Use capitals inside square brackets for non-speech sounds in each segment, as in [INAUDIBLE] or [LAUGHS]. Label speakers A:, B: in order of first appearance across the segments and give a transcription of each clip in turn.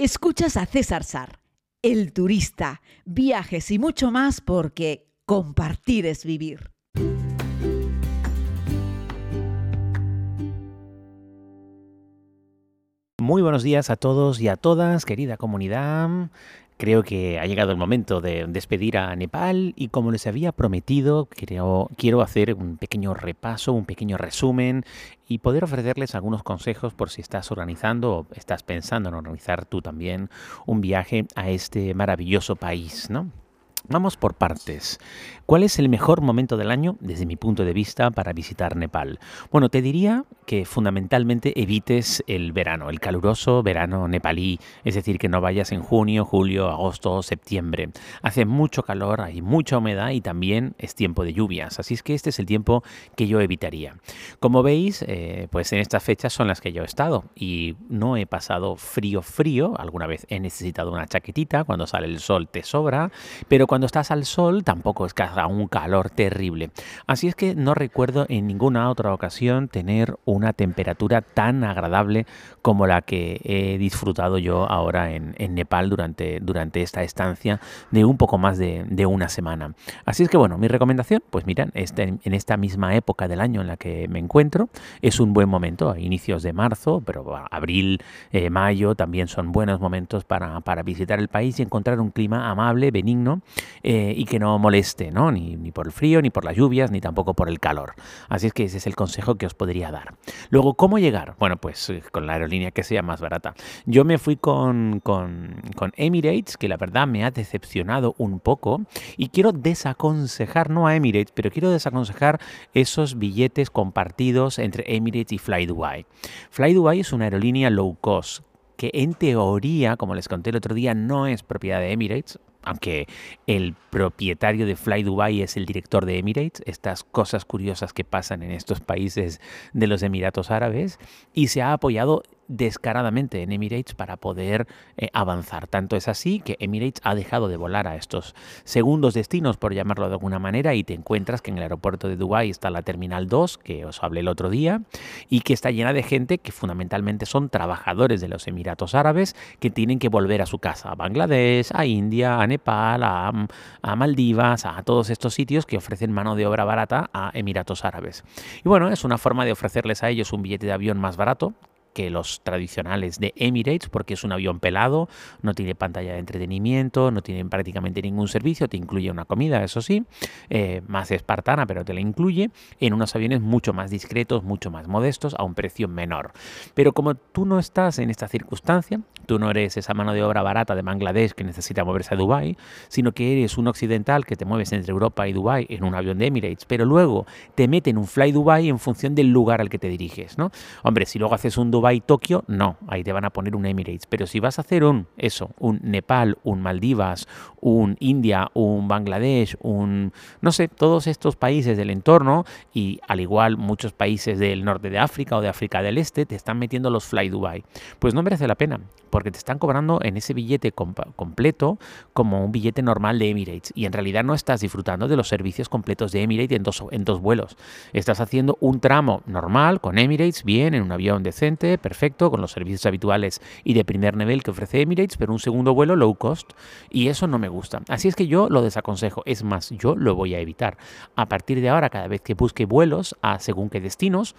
A: Escuchas a César Sar, el turista, viajes y mucho más porque compartir es vivir.
B: Muy buenos días a todos y a todas, querida comunidad. Creo que ha llegado el momento de despedir a Nepal y como les había prometido, quiero, quiero hacer un pequeño repaso, un pequeño resumen y poder ofrecerles algunos consejos por si estás organizando o estás pensando en organizar tú también un viaje a este maravilloso país, ¿no? Vamos por partes. ¿Cuál es el mejor momento del año, desde mi punto de vista, para visitar Nepal? Bueno, te diría que fundamentalmente evites el verano, el caluroso verano nepalí, es decir, que no vayas en junio, julio, agosto septiembre. Hace mucho calor, hay mucha humedad y también es tiempo de lluvias, así es que este es el tiempo que yo evitaría. Como veis, eh, pues en estas fechas son las que yo he estado y no he pasado frío frío, alguna vez he necesitado una chaquetita, cuando sale el sol te sobra, pero cuando estás al sol tampoco es que un calor terrible. Así es que no recuerdo en ninguna otra ocasión tener una temperatura tan agradable como la que he disfrutado yo ahora en, Nepal durante, durante esta estancia de un poco más de, una semana. Así es que bueno, mi recomendación, pues miren, este, en esta misma época del año en la que me encuentro, es un buen momento, a inicios de marzo, pero abril, eh, mayo también son buenos momentos para, visitar el país y encontrar un clima amable, benigno eh, y que no moleste, ¿no? ni, por el frío, ni por las lluvias, ni tampoco por el calor. Así es que ese es el consejo que os podría dar. Luego, ¿cómo llegar? Bueno, pues eh, con la aerolínea que sea más barata. Yo me fui con, Emirates, que la verdad me ha decepcionado un poco, y quiero desaconsejar, no a Emirates, pero quiero desaconsejar esos billetes compartidos entre Emirates y Fly Dubai. Fly Dubai es una aerolínea low cost que en teoría, como les conté el otro día, no es propiedad de Emirates, aunque el propietario de Fly Dubai es el director de Emirates, estas cosas curiosas que pasan en estos países de los Emiratos Árabes, y se ha apoyado descaradamente en Emirates para poder eh, avanzar. Tanto es así que Emirates ha dejado de volar a estos segundos destinos, por llamarlo de alguna manera, y te encuentras que en el aeropuerto de Dubái está la Terminal 2, que os hablé el otro día, y que está llena de gente que fundamentalmente son trabajadores de los Emiratos Árabes que tienen que volver a su casa, a Bangladesh, a India, a Nepal, a, a Maldivas, a todos estos sitios que ofrecen mano de obra barata a Emiratos Árabes. Y bueno, es una forma de ofrecerles a ellos un billete de avión más barato, que los tradicionales de Emirates, porque es un avión pelado, no tiene pantalla de entretenimiento, no tiene prácticamente ningún servicio, te incluye una comida, eso sí, eh, más espartana, pero te la incluye, en unos aviones mucho más discretos, mucho más modestos, a un precio menor. Pero como tú no estás en esta circunstancia, tú no eres esa mano de obra barata de Bangladesh que necesita moverse a Dubái, sino que eres un occidental que te mueves entre Europa y Dubái en un avión de Emirates, pero luego te meten un Fly Dubai en función del lugar al que te diriges, ¿no? Hombre, si luego haces un Dubai y Tokio, no, ahí te van a poner un Emirates. Pero si vas a hacer un, eso, un Nepal, un Maldivas, un India, un Bangladesh, un, no sé, todos estos países del entorno y al igual muchos países del norte de África o de África del Este, te están metiendo los Fly Dubai. Pues no merece la pena, porque te están cobrando en ese billete completo como un billete normal de Emirates. Y en realidad no estás disfrutando de los servicios completos de Emirates en dos, en dos vuelos. Estás haciendo un tramo normal con Emirates, bien, en un avión decente, perfecto, con los servicios habituales y de primer nivel que ofrece Emirates, pero un segundo vuelo low cost. Y eso no me gusta. Así es que yo lo desaconsejo. Es más, yo lo voy a evitar. A partir de ahora, cada vez que busque vuelos a según qué destinos,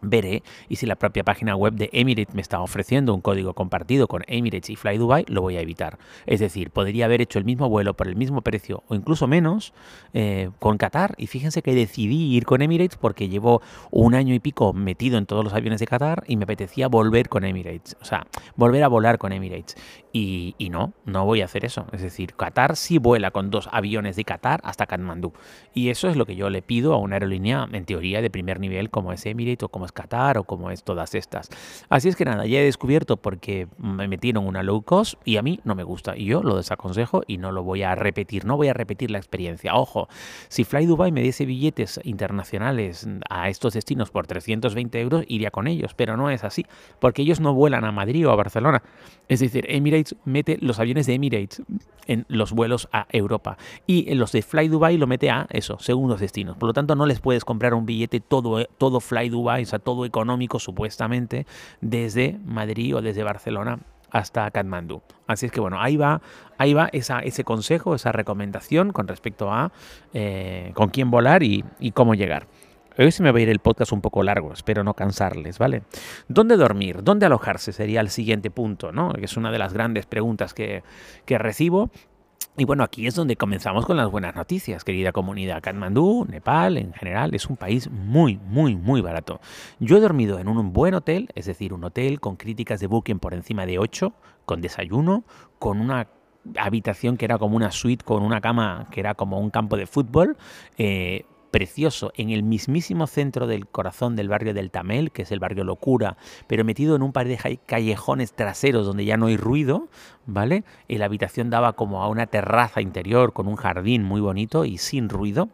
B: veré y si la propia página web de Emirates me está ofreciendo un código compartido con Emirates y Fly Dubai, lo voy a evitar. Es decir, podría haber hecho el mismo vuelo por el mismo precio o incluso menos eh, con Qatar y fíjense que decidí ir con Emirates porque llevo un año y pico metido en todos los aviones de Qatar y me apetecía volver con Emirates, o sea, volver a volar con Emirates. Y, y no, no voy a hacer eso. Es decir, Qatar sí vuela con dos aviones de Qatar hasta Katmandú. Y eso es lo que yo le pido a una aerolínea en teoría de primer nivel como es Emirates o como Qatar o como es todas estas. Así es que nada, ya he descubierto porque me metieron una low cost y a mí no me gusta y yo lo desaconsejo y no lo voy a repetir, no voy a repetir la experiencia. Ojo, si Fly Dubai me diese billetes internacionales a estos destinos por 320 euros, iría con ellos, pero no es así, porque ellos no vuelan a Madrid o a Barcelona. Es decir, Emirates mete los aviones de Emirates en los vuelos a Europa y los de Fly Dubai lo mete a eso, segundos destinos. Por lo tanto, no les puedes comprar un billete todo, todo Fly Dubai, o sea, todo económico supuestamente desde Madrid o desde Barcelona hasta Katmandú. Así es que bueno, ahí va, ahí va esa, ese consejo, esa recomendación con respecto a eh, con quién volar y, cómo llegar. Hoy se me va a ir el podcast un poco largo, espero no cansarles, ¿vale? ¿Dónde dormir? ¿Dónde alojarse? Sería el siguiente punto, ¿no? Que es una de las grandes preguntas que, que recibo y bueno, aquí es donde comenzamos con las buenas noticias, querida comunidad. Katmandú, Nepal, en general, es un país muy, muy, muy barato. Yo he dormido en un buen hotel, es decir, un hotel con críticas de Booking por encima de 8, con desayuno, con una habitación que era como una suite, con una cama que era como un campo de fútbol. Eh, precioso en el mismísimo centro del corazón del barrio del Tamel, que es el barrio Locura, pero metido en un par de callejones traseros donde ya no hay ruido, ¿vale? Y la habitación daba como a una terraza interior con un jardín muy bonito y sin ruido.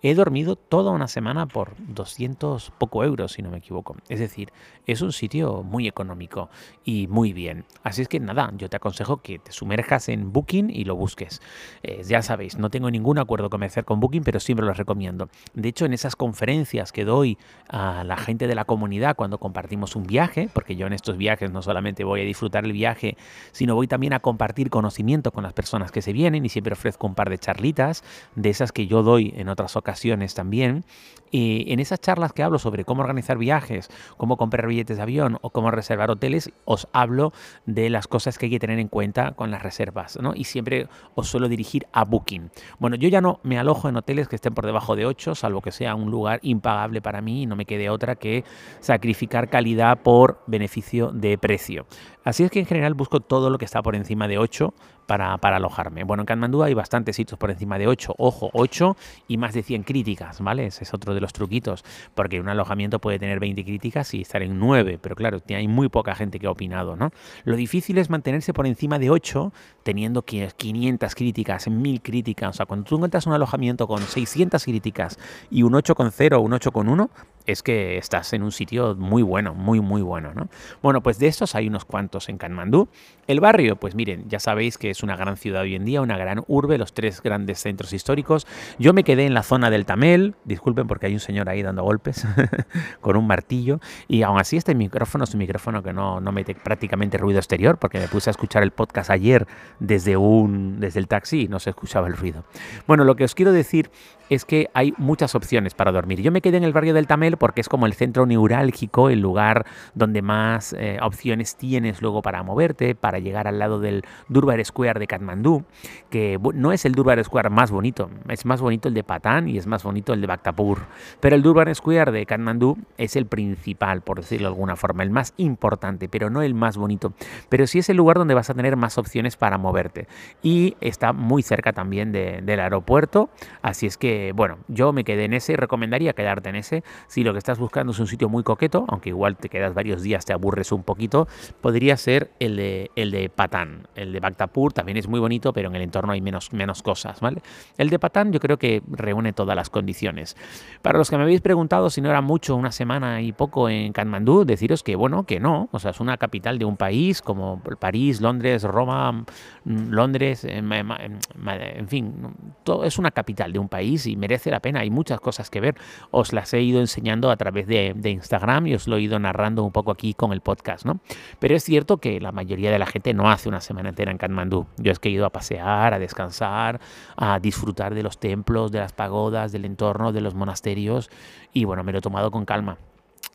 B: He dormido toda una semana por 200 poco euros, si no me equivoco. Es decir, es un sitio muy económico y muy bien. Así es que nada, yo te aconsejo que te sumerjas en Booking y lo busques. Eh, ya sabéis, no tengo ningún acuerdo comercial con Booking, pero siempre lo recomiendo. De hecho, en esas conferencias que doy a la gente de la comunidad cuando compartimos un viaje, porque yo en estos viajes no solamente voy a disfrutar el viaje, sino voy también a compartir conocimiento con las personas que se vienen y siempre ofrezco un par de charlitas, de esas que yo doy en otras ocasiones también. Y en esas charlas que hablo sobre cómo organizar viajes, cómo comprar billetes de avión o cómo reservar hoteles, os hablo de las cosas que hay que tener en cuenta con las reservas, ¿no? Y siempre os suelo dirigir a Booking. Bueno, yo ya no me alojo en hoteles que estén por debajo de 8, salvo que sea un lugar impagable para mí y no me quede otra que sacrificar calidad por beneficio de precio. Así es que en general busco todo lo que está por encima de 8 para, alojarme. Bueno, en Katmandú hay bastantes sitios por encima de 8, ojo, 8 y más de 100 críticas, ¿vale? Ese es otro de los truquitos, porque un alojamiento puede tener 20 críticas y estar en 9, pero claro, hay muy poca gente que ha opinado, ¿no? Lo difícil es mantenerse por encima de 8 teniendo 500 críticas, 1000 críticas, o sea, cuando tú encuentras un alojamiento con 600 críticas y un 8,0 o un 8,1, es que estás en un sitio muy bueno, muy, muy bueno, ¿no? Bueno, pues de estos hay unos cuantos en Kanmandú. El barrio, pues miren, ya sabéis que es una gran ciudad hoy en día, una gran urbe, los tres grandes centros históricos. Yo me quedé en la zona del Tamel, disculpen porque hay un señor ahí dando golpes [LAUGHS] con un martillo, y aún así este micrófono es un micrófono que no, no mete prácticamente ruido exterior, porque me puse a escuchar el podcast ayer desde, un, desde el taxi y no se escuchaba el ruido. Bueno, lo que os quiero decir es que hay muchas opciones para dormir. Yo me quedé en el barrio del Tamel porque es como el centro neurálgico, el lugar donde más eh, opciones tienes luego para moverte, para llegar al lado del Durbar Square de Katmandú, que no es el Durbar Square más bonito, es más bonito el de Patán y es más bonito el de Bhaktapur, pero el Durbar Square de Katmandú es el principal, por decirlo de alguna forma, el más importante, pero no el más bonito, pero sí es el lugar donde vas a tener más opciones para moverte y está muy cerca también del aeropuerto, así es que bueno, yo me quedé en ese y recomendaría quedarte en ese. Si lo que estás buscando es un sitio muy coqueto, aunque igual te quedas varios días, te aburres un poquito, podría ser el de, el de Patán. El de Bhaktapur también es muy bonito, pero en el entorno hay menos, menos cosas, ¿vale? El de Patán yo creo que reúne las condiciones. Para los que me habéis preguntado si no era mucho, una semana y poco en Katmandú, deciros que, bueno, que no. O sea, es una capital de un país como París, Londres, Roma, mm, Londres, en fin, todo es una capital de un país y merece la pena. Hay muchas cosas que ver. Os las he ido enseñando a través de, Instagram y os lo he ido narrando un poco aquí con el podcast, ¿no? Pero es cierto que la mayoría de la gente no hace una semana entera en Katmandú. Yo es que he ido a pasear, a descansar, a disfrutar de los templos, de las pagodas, del entorno, de los monasterios y bueno, me lo he tomado con calma.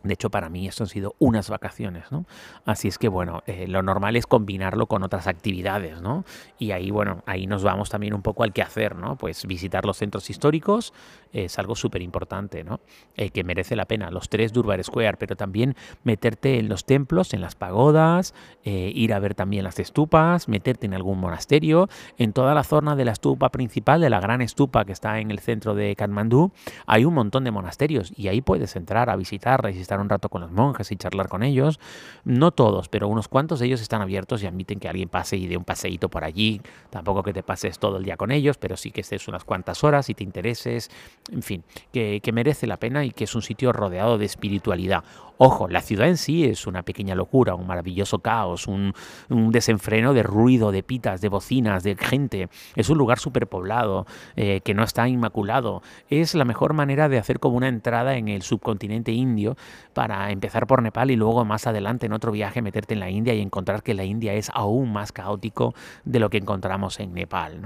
B: De hecho, para mí esto han sido unas vacaciones, ¿no? Así es que, bueno, eh, lo normal es combinarlo con otras actividades, ¿no? Y ahí, bueno, ahí nos vamos también un poco al que hacer, ¿no? Pues visitar los centros históricos es algo súper importante, ¿no? Eh, que merece la pena, los tres Durbar Square, pero también meterte en los templos, en las pagodas, eh, ir a ver también las estupas, meterte en algún monasterio, en toda la zona de la estupa principal, de la gran estupa que está en el centro de Katmandú, hay un montón de monasterios y ahí puedes entrar a visitarla y un rato con los monjes y charlar con ellos. No todos, pero unos cuantos de ellos están abiertos y admiten que alguien pase y dé un paseíto por allí. Tampoco que te pases todo el día con ellos, pero sí que estés unas cuantas horas y te intereses. En fin, que, que merece la pena y que es un sitio rodeado de espiritualidad. Ojo, la ciudad en sí es una pequeña locura, un maravilloso caos, un, desenfreno de ruido, de pitas, de bocinas, de gente. Es un lugar superpoblado, eh, que no está inmaculado. Es la mejor manera de hacer como una entrada en el subcontinente indio para empezar por Nepal y luego más adelante en otro viaje meterte en la India y encontrar que la India es aún más caótico de lo que encontramos en Nepal.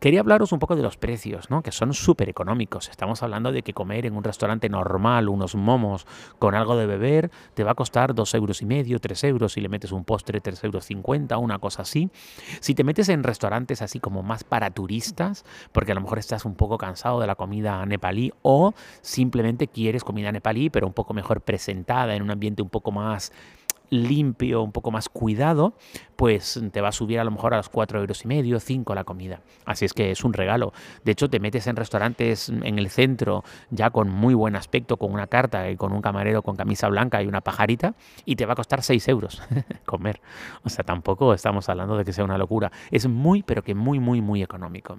B: Quería hablaros un poco de los precios, que son súper económicos. Estamos hablando de que comer en un restaurante normal unos momos con algo de beber te va a costar dos euros y medio, tres euros, si le metes un postre, tres euros cincuenta, una cosa así. Si te metes en restaurantes así como más para turistas, porque a lo mejor estás un poco cansado de la comida nepalí o simplemente quieres comida nepalí, pero un poco mejor presentada, en un ambiente un poco más limpio, un poco más cuidado, pues te va a subir a lo mejor a los 4 euros y medio, 5 la comida. Así es que es un regalo. De hecho, te metes en restaurantes en el centro ya con muy buen aspecto, con una carta y con un camarero con camisa blanca y una pajarita, y te va a costar 6 euros [LAUGHS] comer. O sea, tampoco estamos hablando de que sea una locura. Es muy, pero que muy, muy, muy económico.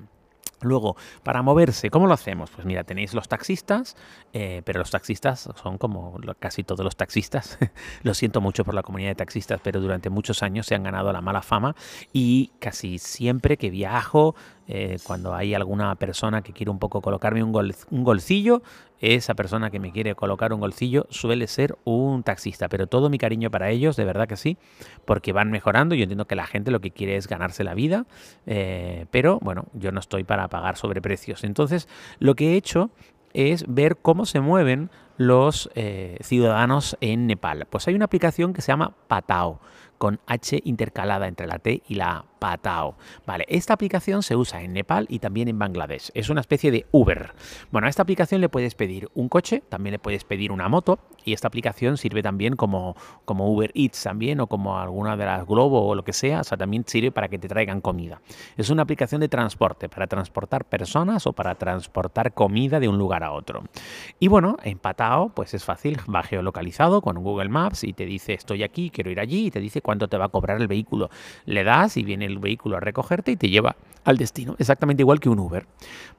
B: Luego, para moverse, ¿cómo lo hacemos? Pues mira, tenéis los taxistas, eh, pero los taxistas son como casi todos los taxistas. [LAUGHS] lo siento mucho por la comunidad de taxistas, pero durante muchos años se han ganado la mala fama y casi siempre que viajo, eh, cuando hay alguna persona que quiere un poco colocarme un, un golcillo, esa persona que me quiere colocar un golcillo suele ser un taxista, pero todo mi cariño para ellos, de verdad que sí, porque van mejorando. Yo entiendo que la gente lo que quiere es ganarse la vida, eh, pero bueno, yo no estoy para pagar sobreprecios. Entonces, lo que he hecho es ver cómo se mueven los eh, ciudadanos en Nepal. Pues hay una aplicación que se llama Patao, con H intercalada entre la T y la Patao. Vale, esta aplicación se usa en Nepal y también en Bangladesh. Es una especie de Uber. Bueno, a esta aplicación le puedes pedir un coche, también le puedes pedir una moto y esta aplicación sirve también como, como Uber Eats también o como alguna de las Globo o lo que sea. O sea, también sirve para que te traigan comida. Es una aplicación de transporte para transportar personas o para transportar comida de un lugar a otro. Y bueno, en Patao pues es fácil, va geolocalizado con Google Maps y te dice estoy aquí, quiero ir allí y te dice cuánto te va a cobrar el vehículo. Le das y viene el vehículo a recogerte y te lleva al destino, exactamente igual que un Uber.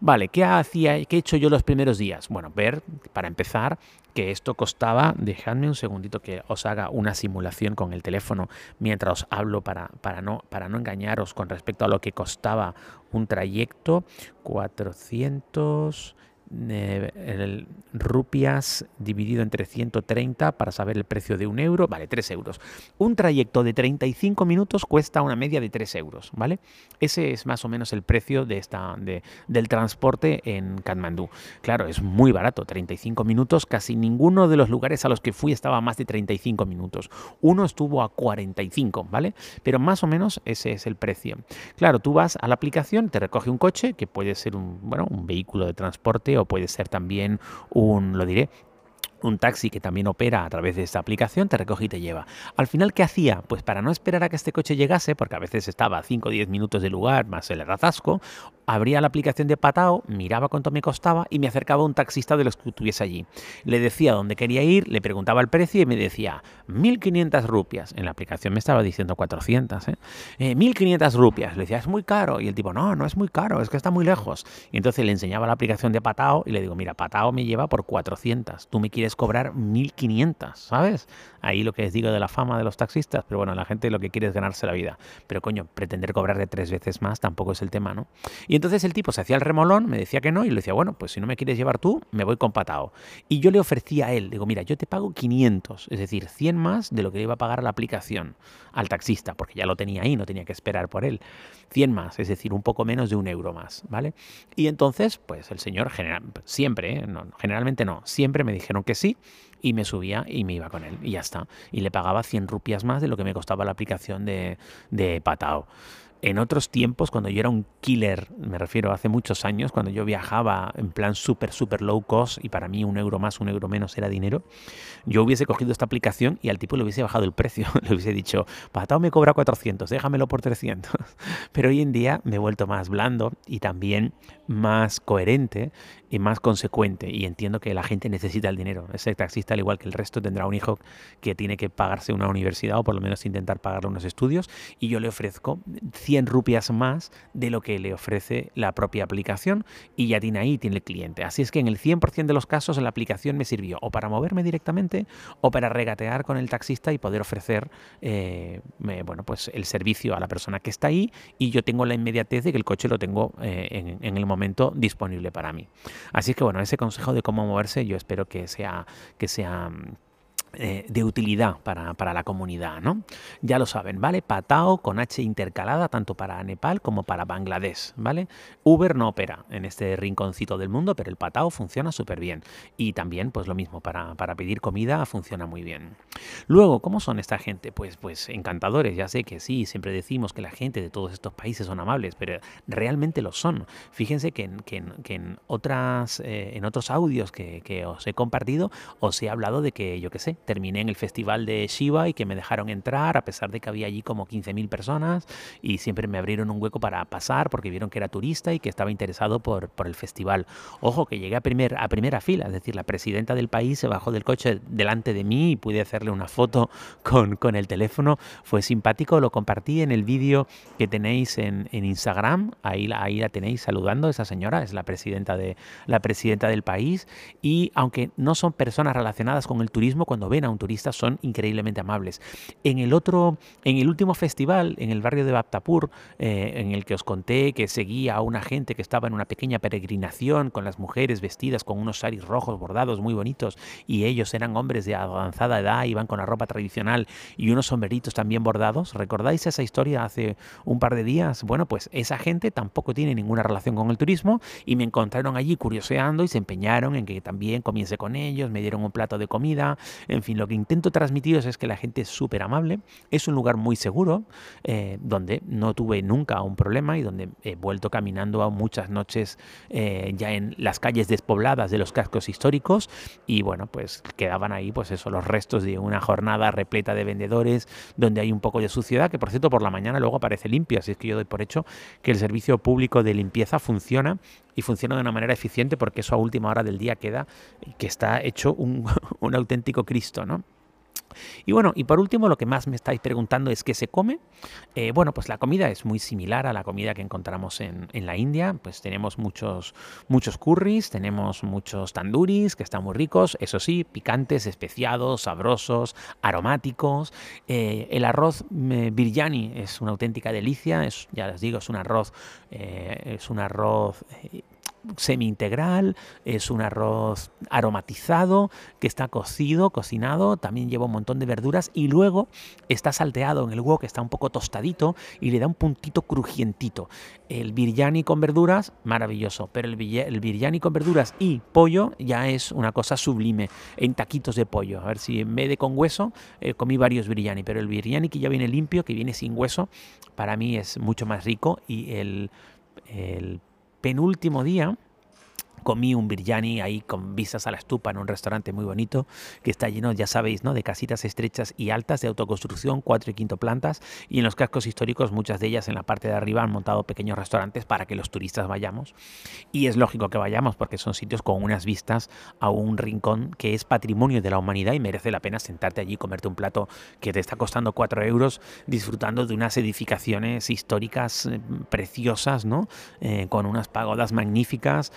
B: Vale, ¿qué hacía, qué he hecho yo los primeros días? Bueno, ver, para empezar, que esto costaba, dejadme un segundito que os haga una simulación con el teléfono mientras os hablo para, para, no, para no engañaros con respecto a lo que costaba un trayecto, 400 el rupias dividido entre 130 para saber el precio de un euro, vale, 3 euros. Un trayecto de 35 minutos cuesta una media de 3 euros, ¿vale? Ese es más o menos el precio de esta, de, del transporte en Katmandú. Claro, es muy barato, 35 minutos, casi ninguno de los lugares a los que fui estaba más de 35 minutos. Uno estuvo a 45, ¿vale? Pero más o menos ese es el precio. Claro, tú vas a la aplicación, te recoge un coche, que puede ser un, bueno, un vehículo de transporte puede ser también un, lo diré, un taxi que también opera a través de esta aplicación, te recoge y te lleva. Al final, ¿qué hacía? Pues para no esperar a que este coche llegase, porque a veces estaba a 5 o 10 minutos de lugar más el ratasco, abría la aplicación de Patao, miraba cuánto me costaba y me acercaba a un taxista de los que tuviese allí. Le decía dónde quería ir, le preguntaba el precio y me decía 1.500 rupias. En la aplicación me estaba diciendo 400, ¿eh? 1.500 eh, rupias. Le decía, es muy caro. Y el tipo, no, no es muy caro, es que está muy lejos. Y entonces le enseñaba la aplicación de Patao y le digo, mira, Patao me lleva por 400. Tú me quieres cobrar 1.500, ¿sabes? Ahí lo que les digo de la fama de los taxistas, pero bueno, la gente lo que quiere es ganarse la vida. Pero coño, pretender cobrar de tres veces más tampoco es el tema, ¿no? Y entonces el tipo se hacía el remolón, me decía que no, y le decía, bueno, pues si no me quieres llevar tú, me voy con patao. Y yo le ofrecía a él, digo, mira, yo te pago 500, es decir, 100 más de lo que iba a pagar la aplicación al taxista, porque ya lo tenía ahí, no tenía que esperar por él. 100 más, es decir, un poco menos de un euro más, ¿vale? Y entonces, pues el señor, siempre, ¿eh? generalmente no, siempre me dijeron que sí y me subía y me iba con él y ya está. Y le pagaba 100 rupias más de lo que me costaba la aplicación de, de Patao en otros tiempos, cuando yo era un killer, me refiero hace muchos años, cuando yo viajaba en plan súper, súper low cost y para mí un euro más, un euro menos era dinero, yo hubiese cogido esta aplicación y al tipo le hubiese bajado el precio. [LAUGHS] Le hubiese dicho, Patao me cobra 400, déjamelo por 300. [LAUGHS] Pero hoy en día me he vuelto más blando y también más coherente y más consecuente. Y entiendo que la gente necesita el dinero. Ese taxista, al igual que el resto, tendrá un hijo que tiene que pagarse una universidad o por lo menos intentar pagarle unos estudios. Y yo le ofrezco 100 rupias más de lo que le ofrece la propia aplicación y ya tiene ahí, tiene el cliente. Así es que en el 100% de los casos la aplicación me sirvió o para moverme directamente o para regatear con el taxista y poder ofrecer eh, bueno, pues el servicio a la persona que está ahí y yo tengo la inmediatez de que el coche lo tengo eh, en, en el momento disponible para mí. Así que bueno, ese consejo de cómo moverse yo espero que sea, que sea eh, de utilidad para, la comunidad, ¿no? Ya lo saben, ¿vale? Patao con H intercalada tanto para Nepal como para Bangladesh, ¿vale? Uber no opera en este rinconcito del mundo, pero el Patao funciona súper bien. Y también, pues lo mismo, para, pedir comida funciona muy bien. Luego, ¿cómo son esta gente? Pues, pues encantadores, ya sé que sí, siempre decimos que la gente de todos estos países son amables, pero realmente lo son. Fíjense que en, que en, otras, eh, en otros audios que, que os he compartido, os he hablado de que, yo qué sé, terminé en el festival de Shiva y que me dejaron entrar a pesar de que había allí como 15.000 personas y siempre me abrieron un hueco para pasar porque vieron que era turista y que estaba interesado por, por el festival. Ojo, que llegué a, primer, a primera fila, es decir, la presidenta del país se bajó del coche delante de mí y pude hacerle una foto con, con el teléfono. Fue simpático, lo compartí en el vídeo que tenéis en, en Instagram, ahí, ahí la tenéis saludando, esa señora es la presidenta, de, la presidenta del país y aunque no son personas relacionadas con el turismo, cuando ven a un turista son increíblemente amables. En el otro, en el último festival, en el barrio de Baptapur, eh, en el que os conté que seguía a una gente que estaba en una pequeña peregrinación con las mujeres vestidas con unos saris rojos bordados muy bonitos y ellos eran hombres de avanzada edad, iban con la ropa tradicional y unos sombreritos también bordados. ¿Recordáis esa historia hace un par de días? Bueno, pues esa gente tampoco tiene ninguna relación con el turismo y me encontraron allí curioseando y se empeñaron en que también comience con ellos, me dieron un plato de comida, en fin, lo que intento transmitiros es que la gente es súper amable, es un lugar muy seguro, eh, donde no tuve nunca un problema y donde he vuelto caminando a muchas noches eh, ya en las calles despobladas de los cascos históricos y bueno, pues quedaban ahí pues eso, los restos de una jornada repleta de vendedores, donde hay un poco de suciedad, que por cierto por la mañana luego aparece limpio, así es que yo doy por hecho que el servicio público de limpieza funciona y funciona de una manera eficiente porque eso a última hora del día queda que está hecho un, [LAUGHS] un auténtico Cristo, ¿no? Y bueno, y por último, lo que más me estáis preguntando es qué se come. Eh, bueno, pues la comida es muy similar a la comida que encontramos en, la India. Pues tenemos muchos, muchos curries, tenemos muchos tanduris que están muy ricos, eso sí, picantes, especiados, sabrosos, aromáticos. Eh, el arroz eh, biryani es una auténtica delicia, ya les digo, es un arroz, es un arroz semi-integral, es un arroz aromatizado que está cocido, cocinado, también lleva un montón de verduras y luego está salteado en el que está un poco tostadito y le da un puntito crujientito. El biryani con verduras, maravilloso, pero el, biryani con verduras y pollo ya es una cosa sublime, en taquitos de pollo. A ver si en vez de con hueso, eh, comí varios biryani, pero el biryani que ya viene limpio, que viene sin hueso, para mí es mucho más rico y el, el penúltimo día comí un biryani ahí con vistas a la estupa en un restaurante muy bonito que está lleno, ya sabéis, ¿no? de casitas estrechas y altas de autoconstrucción, cuatro y quinto plantas, y en los cascos históricos muchas de ellas en la parte de arriba han montado pequeños restaurantes para que los turistas vayamos. Y es lógico que vayamos porque son sitios con unas vistas a un rincón que es patrimonio de la humanidad y merece la pena sentarte allí comerte un plato que te está costando cuatro euros disfrutando de unas edificaciones históricas eh, preciosas, ¿no? Eh, con unas pagodas magníficas.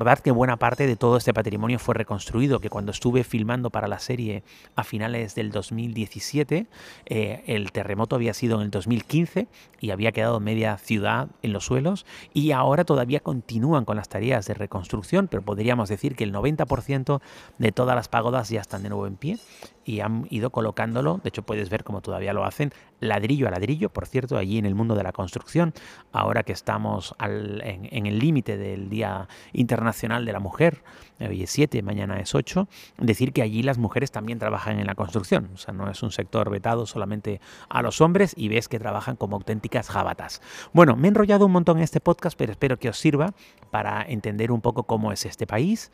B: Recordad que buena parte de todo este patrimonio fue reconstruido, que cuando estuve filmando para la serie a finales del 2017, eh, el terremoto había sido en el 2015 y había quedado media ciudad en los suelos y ahora todavía continúan con las tareas de reconstrucción, pero podríamos decir que el 90% de todas las pagodas ya están de nuevo en pie y han ido colocándolo, de hecho puedes ver cómo todavía lo hacen, ladrillo a ladrillo, por cierto, allí en el mundo de la construcción, ahora que estamos en, el límite del Día Internacional de la Mujer, hoy es 7, mañana es 8, decir que allí las mujeres también trabajan en la construcción, o sea, no es un sector vetado solamente a los hombres y ves que trabajan como auténticas jabatas. Bueno, me he enrollado un montón en este podcast, pero espero que os sirva para entender un poco cómo es este país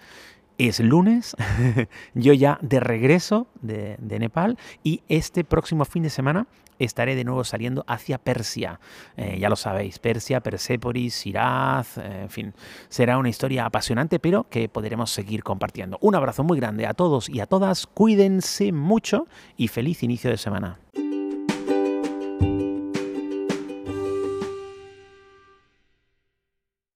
B: es lunes, [LAUGHS] yo ya de regreso de, Nepal y este próximo fin de semana estaré de nuevo saliendo hacia Persia. Eh, ya lo sabéis, Persia, Persépolis, Siraz, eh, en fin, será una historia apasionante, pero que podremos seguir compartiendo. Un abrazo muy grande a todos y a todas, cuídense mucho y feliz inicio de semana.